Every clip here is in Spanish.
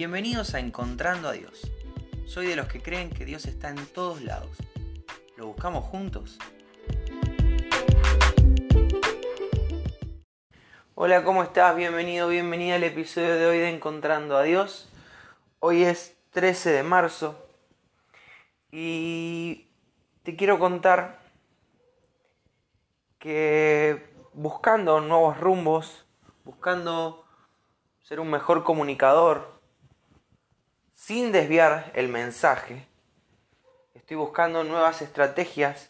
Bienvenidos a Encontrando a Dios. Soy de los que creen que Dios está en todos lados. ¿Lo buscamos juntos? Hola, ¿cómo estás? Bienvenido, bienvenida al episodio de hoy de Encontrando a Dios. Hoy es 13 de marzo y te quiero contar que buscando nuevos rumbos, buscando ser un mejor comunicador, sin desviar el mensaje, estoy buscando nuevas estrategias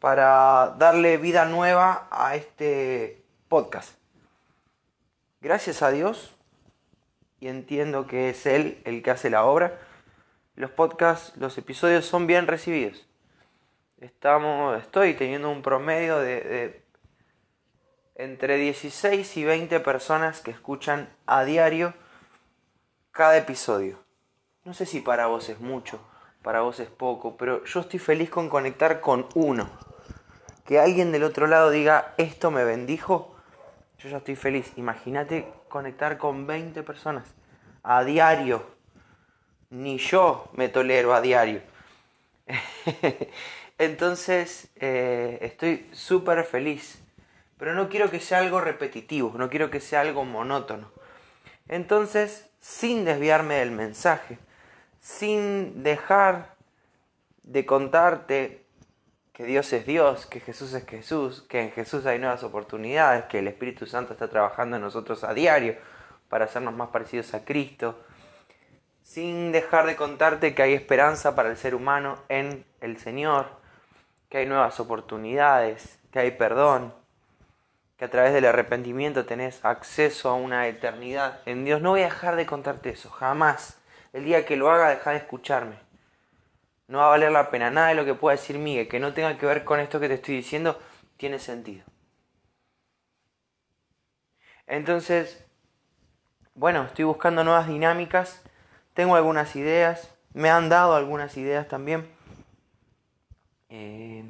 para darle vida nueva a este podcast. Gracias a Dios, y entiendo que es Él el que hace la obra, los podcasts, los episodios son bien recibidos. Estamos, estoy teniendo un promedio de, de entre 16 y 20 personas que escuchan a diario cada episodio. No sé si para vos es mucho, para vos es poco, pero yo estoy feliz con conectar con uno. Que alguien del otro lado diga, esto me bendijo, yo ya estoy feliz. Imagínate conectar con 20 personas a diario. Ni yo me tolero a diario. Entonces, eh, estoy súper feliz pero no quiero que sea algo repetitivo, no quiero que sea algo monótono. Entonces, sin desviarme del mensaje, sin dejar de contarte que Dios es Dios, que Jesús es Jesús, que en Jesús hay nuevas oportunidades, que el Espíritu Santo está trabajando en nosotros a diario para hacernos más parecidos a Cristo, sin dejar de contarte que hay esperanza para el ser humano en el Señor, que hay nuevas oportunidades, que hay perdón, que a través del arrepentimiento tenés acceso a una eternidad en Dios. No voy a dejar de contarte eso, jamás. El día que lo haga, deja de escucharme. No va a valer la pena. Nada de lo que pueda decir Miguel que no tenga que ver con esto que te estoy diciendo tiene sentido. Entonces, bueno, estoy buscando nuevas dinámicas. Tengo algunas ideas. Me han dado algunas ideas también. Eh,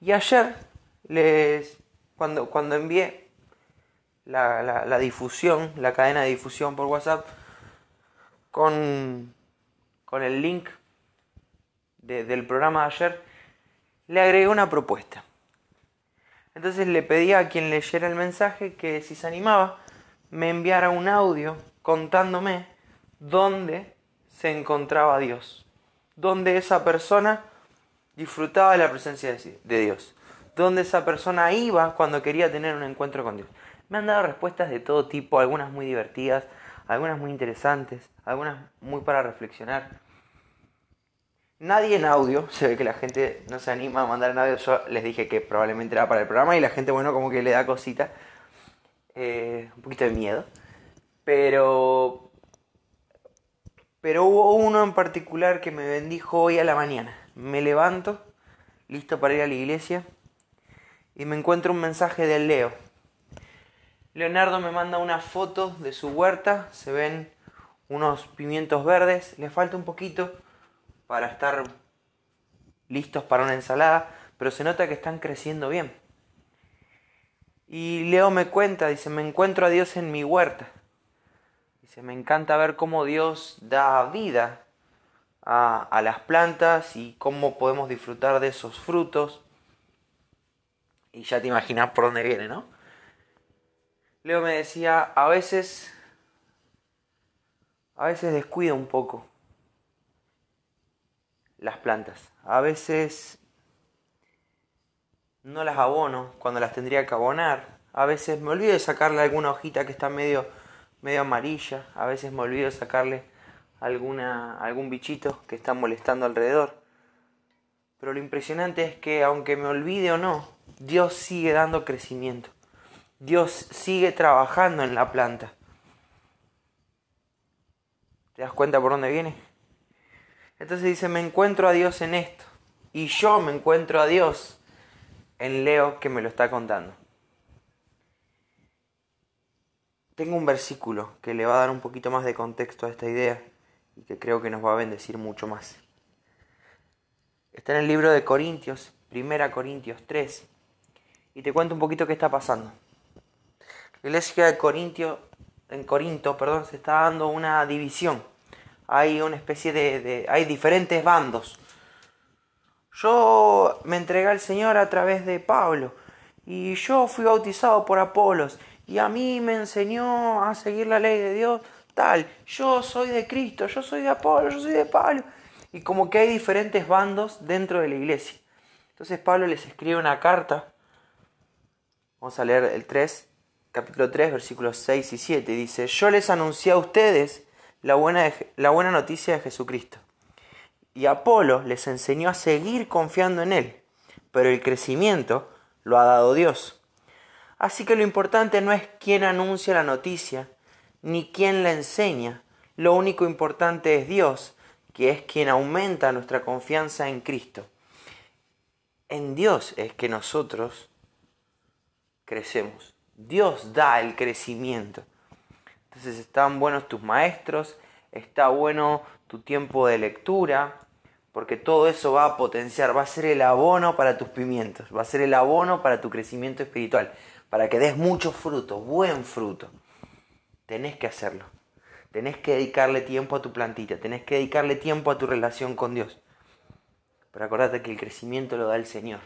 y ayer les cuando, cuando envié la, difusión, la cadena de difusión por WhatsApp, con, con el link del programa de ayer, le agregué una propuesta. Entonces le pedí a quien leyera el mensaje que si se animaba, me enviara un audio contándome dónde se encontraba Dios, dónde esa persona disfrutaba de la presencia de Dios donde esa persona iba cuando quería tener un encuentro con Dios. Me han dado respuestas de todo tipo, algunas muy divertidas, algunas muy interesantes, algunas muy para reflexionar. Nadie en audio, se ve que la gente no se anima a mandar en audio, yo les dije que probablemente era para el programa y la gente, bueno, como que le da cosita, eh, un poquito de miedo, pero, pero hubo uno en particular que me bendijo hoy a la mañana. Me levanto, listo para ir a la iglesia, y me encuentro un mensaje de Leo. Leonardo me manda una foto de su huerta, se ven unos pimientos verdes, le falta un poquito para estar listos para una ensalada, pero se nota que están creciendo bien. Y Leo me cuenta, dice, me encuentro a Dios en mi huerta. Dice, me encanta ver cómo Dios da vida a, a las plantas y cómo podemos disfrutar de esos frutos. Y ya te imaginas por dónde viene, ¿no? Leo me decía, a veces, a veces descuido un poco las plantas. A veces no las abono cuando las tendría que abonar. A veces me olvido de sacarle alguna hojita que está medio, medio amarilla. A veces me olvido de sacarle alguna, algún bichito que está molestando alrededor. Pero lo impresionante es que aunque me olvide o no, Dios sigue dando crecimiento. Dios sigue trabajando en la planta. ¿Te das cuenta por dónde viene? Entonces dice, me encuentro a Dios en esto. Y yo me encuentro a Dios en Leo que me lo está contando. Tengo un versículo que le va a dar un poquito más de contexto a esta idea y que creo que nos va a bendecir mucho más. Está en el libro de Corintios, 1 Corintios 3, y te cuento un poquito qué está pasando. Iglesia de en Corinto perdón, se está dando una división. hay una especie de, de, hay diferentes bandos. Yo me entregué al Señor a través de Pablo y yo fui bautizado por Apolos y a mí me enseñó a seguir la ley de Dios tal, yo soy de Cristo, yo soy de Apolo, yo soy de Pablo. Y como que hay diferentes bandos dentro de la iglesia. Entonces Pablo les escribe una carta. Vamos a leer el 3, capítulo 3, versículos 6 y 7. Dice, yo les anuncié a ustedes la buena, la buena noticia de Jesucristo. Y Apolo les enseñó a seguir confiando en Él. Pero el crecimiento lo ha dado Dios. Así que lo importante no es quién anuncia la noticia, ni quién la enseña. Lo único importante es Dios, que es quien aumenta nuestra confianza en Cristo. En Dios es que nosotros crecemos. Dios da el crecimiento. Entonces están buenos tus maestros, está bueno tu tiempo de lectura, porque todo eso va a potenciar, va a ser el abono para tus pimientos, va a ser el abono para tu crecimiento espiritual, para que des mucho fruto, buen fruto. Tenés que hacerlo. Tenés que dedicarle tiempo a tu plantilla, tenés que dedicarle tiempo a tu relación con Dios. Pero acordate que el crecimiento lo da el Señor.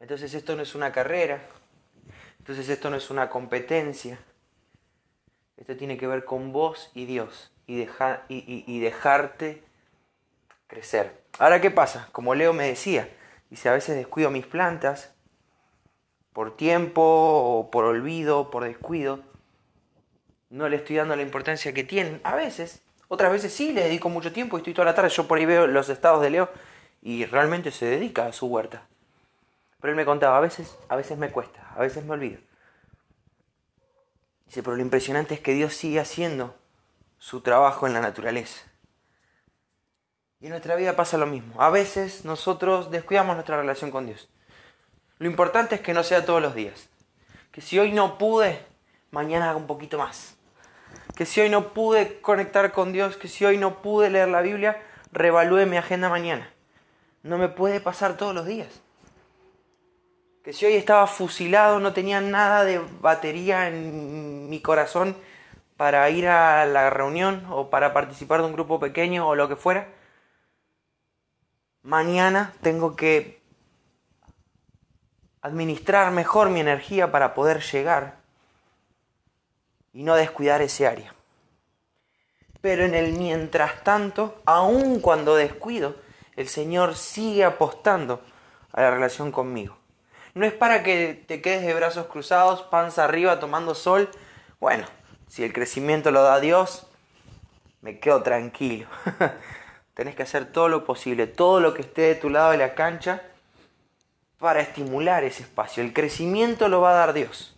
Entonces esto no es una carrera, entonces esto no es una competencia. Esto tiene que ver con vos y Dios y, y dejarte crecer. Ahora, ¿qué pasa? Como Leo me decía, dice, a veces descuido mis plantas por tiempo o por olvido, por descuido no le estoy dando la importancia que tienen. A veces, otras veces sí le dedico mucho tiempo y estoy toda la tarde. Yo por ahí veo los estados de Leo y realmente se dedica a su huerta. Pero él me contaba, a veces, a veces me cuesta, a veces me olvido. Dice, pero lo impresionante es que Dios sigue haciendo su trabajo en la naturaleza. Y en nuestra vida pasa lo mismo. A veces nosotros descuidamos nuestra relación con Dios. Lo importante es que no sea todos los días. Que si hoy no pude, mañana haga un poquito más que si hoy no pude conectar con Dios, que si hoy no pude leer la Biblia, revalúe mi agenda mañana. No me puede pasar todos los días. Que si hoy estaba fusilado, no tenía nada de batería en mi corazón para ir a la reunión o para participar de un grupo pequeño o lo que fuera, mañana tengo que administrar mejor mi energía para poder llegar y no descuidar ese área. Pero en el mientras tanto, aun cuando descuido, el Señor sigue apostando a la relación conmigo. No es para que te quedes de brazos cruzados, panza arriba, tomando sol. Bueno, si el crecimiento lo da Dios, me quedo tranquilo. Tenés que hacer todo lo posible, todo lo que esté de tu lado de la cancha para estimular ese espacio. El crecimiento lo va a dar Dios.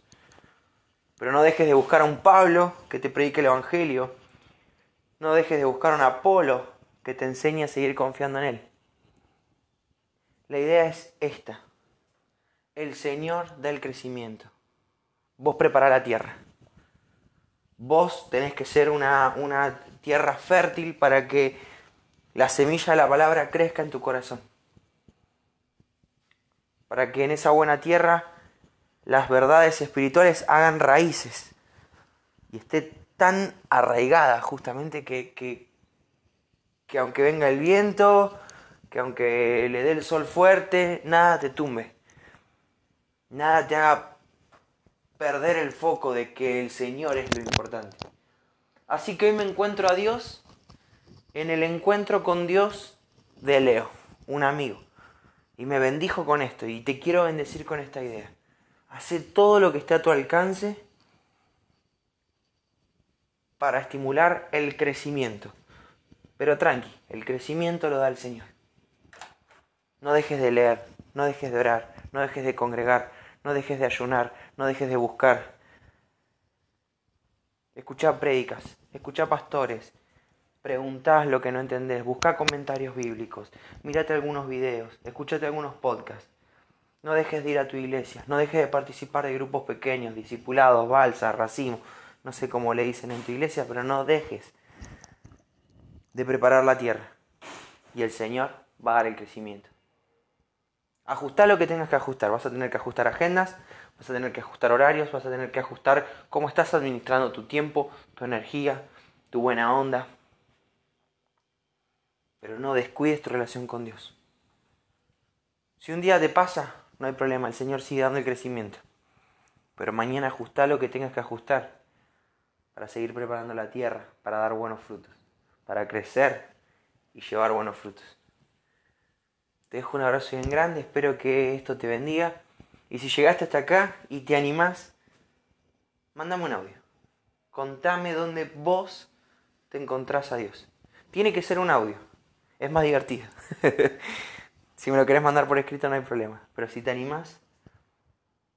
Pero no dejes de buscar a un Pablo que te predique el Evangelio. No dejes de buscar a un Apolo que te enseñe a seguir confiando en Él. La idea es esta. El Señor da el crecimiento. Vos prepara la tierra. Vos tenés que ser una, una tierra fértil para que la semilla de la palabra crezca en tu corazón. Para que en esa buena tierra las verdades espirituales hagan raíces y esté tan arraigada justamente que, que, que aunque venga el viento, que aunque le dé el sol fuerte, nada te tumbe, nada te haga perder el foco de que el Señor es lo importante. Así que hoy me encuentro a Dios en el encuentro con Dios de Leo, un amigo. Y me bendijo con esto y te quiero bendecir con esta idea. Hace todo lo que esté a tu alcance para estimular el crecimiento. Pero tranqui, el crecimiento lo da el Señor. No dejes de leer, no dejes de orar, no dejes de congregar, no dejes de ayunar, no dejes de buscar. Escucha prédicas, escucha pastores, preguntás lo que no entendés, busca comentarios bíblicos, mírate algunos videos, escúchate algunos podcasts. No dejes de ir a tu iglesia, no dejes de participar de grupos pequeños, discipulados, balsa, racimo, no sé cómo le dicen en tu iglesia, pero no dejes de preparar la tierra. Y el Señor va a dar el crecimiento. Ajustar lo que tengas que ajustar. Vas a tener que ajustar agendas, vas a tener que ajustar horarios, vas a tener que ajustar cómo estás administrando tu tiempo, tu energía, tu buena onda. pero no descuides tu relación con Dios. Si un día te pasa, no hay problema, el Señor sigue dando el crecimiento. Pero mañana ajusta lo que tengas que ajustar para seguir preparando la tierra, para dar buenos frutos, para crecer y llevar buenos frutos. Te dejo un abrazo bien grande, espero que esto te bendiga. Y si llegaste hasta acá y te animás, mándame un audio. Contame dónde vos te encontrás a Dios. Tiene que ser un audio. Es más divertido. si me lo querés mandar por escrito no hay problema. Pero si te animás,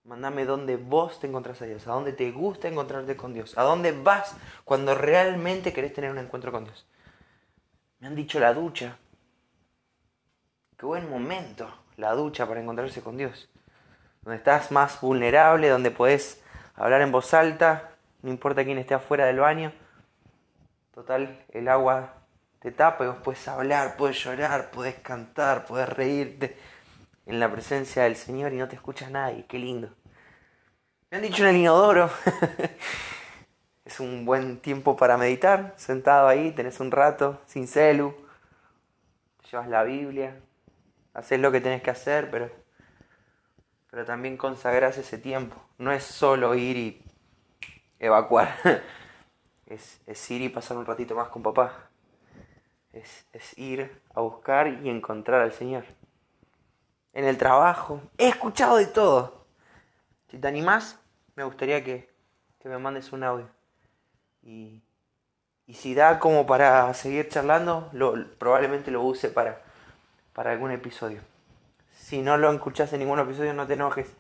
Mándame dónde vos te encontrás a Dios, a dónde te gusta encontrarte con Dios, a dónde vas cuando realmente querés tener un encuentro con Dios. Me han dicho la ducha. Qué buen momento la ducha para encontrarse con Dios. Donde estás más vulnerable, donde podés hablar en voz alta, no importa quién esté afuera del baño. Total, el agua te tapa y vos puedes hablar, puedes llorar, puedes cantar, puedes reírte en la presencia del Señor y no te escuchas nadie. Qué lindo. Me han dicho en el inodoro. es un buen tiempo para meditar, sentado ahí, tenés un rato, sin celu, llevas la Biblia, haces lo que tenés que hacer, pero, pero también consagrás ese tiempo. No es solo ir y evacuar, es, es ir y pasar un ratito más con papá. Es, es ir a buscar y encontrar al Señor en el trabajo. He escuchado de todo. Si te animás, me gustaría que, me mandes un audio. Y, si da como para seguir charlando, probablemente lo use para, para algún episodio. Si no lo escuchás en ningún episodio, no te enojes.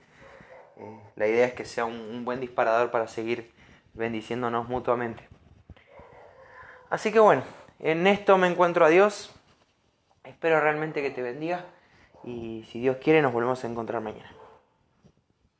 Eh, la idea es que sea un, un buen disparador para seguir bendiciéndonos mutuamente. Así que bueno, en esto me encuentro a Dios. Espero realmente que te bendiga y si Dios quiere nos volvemos a encontrar mañana.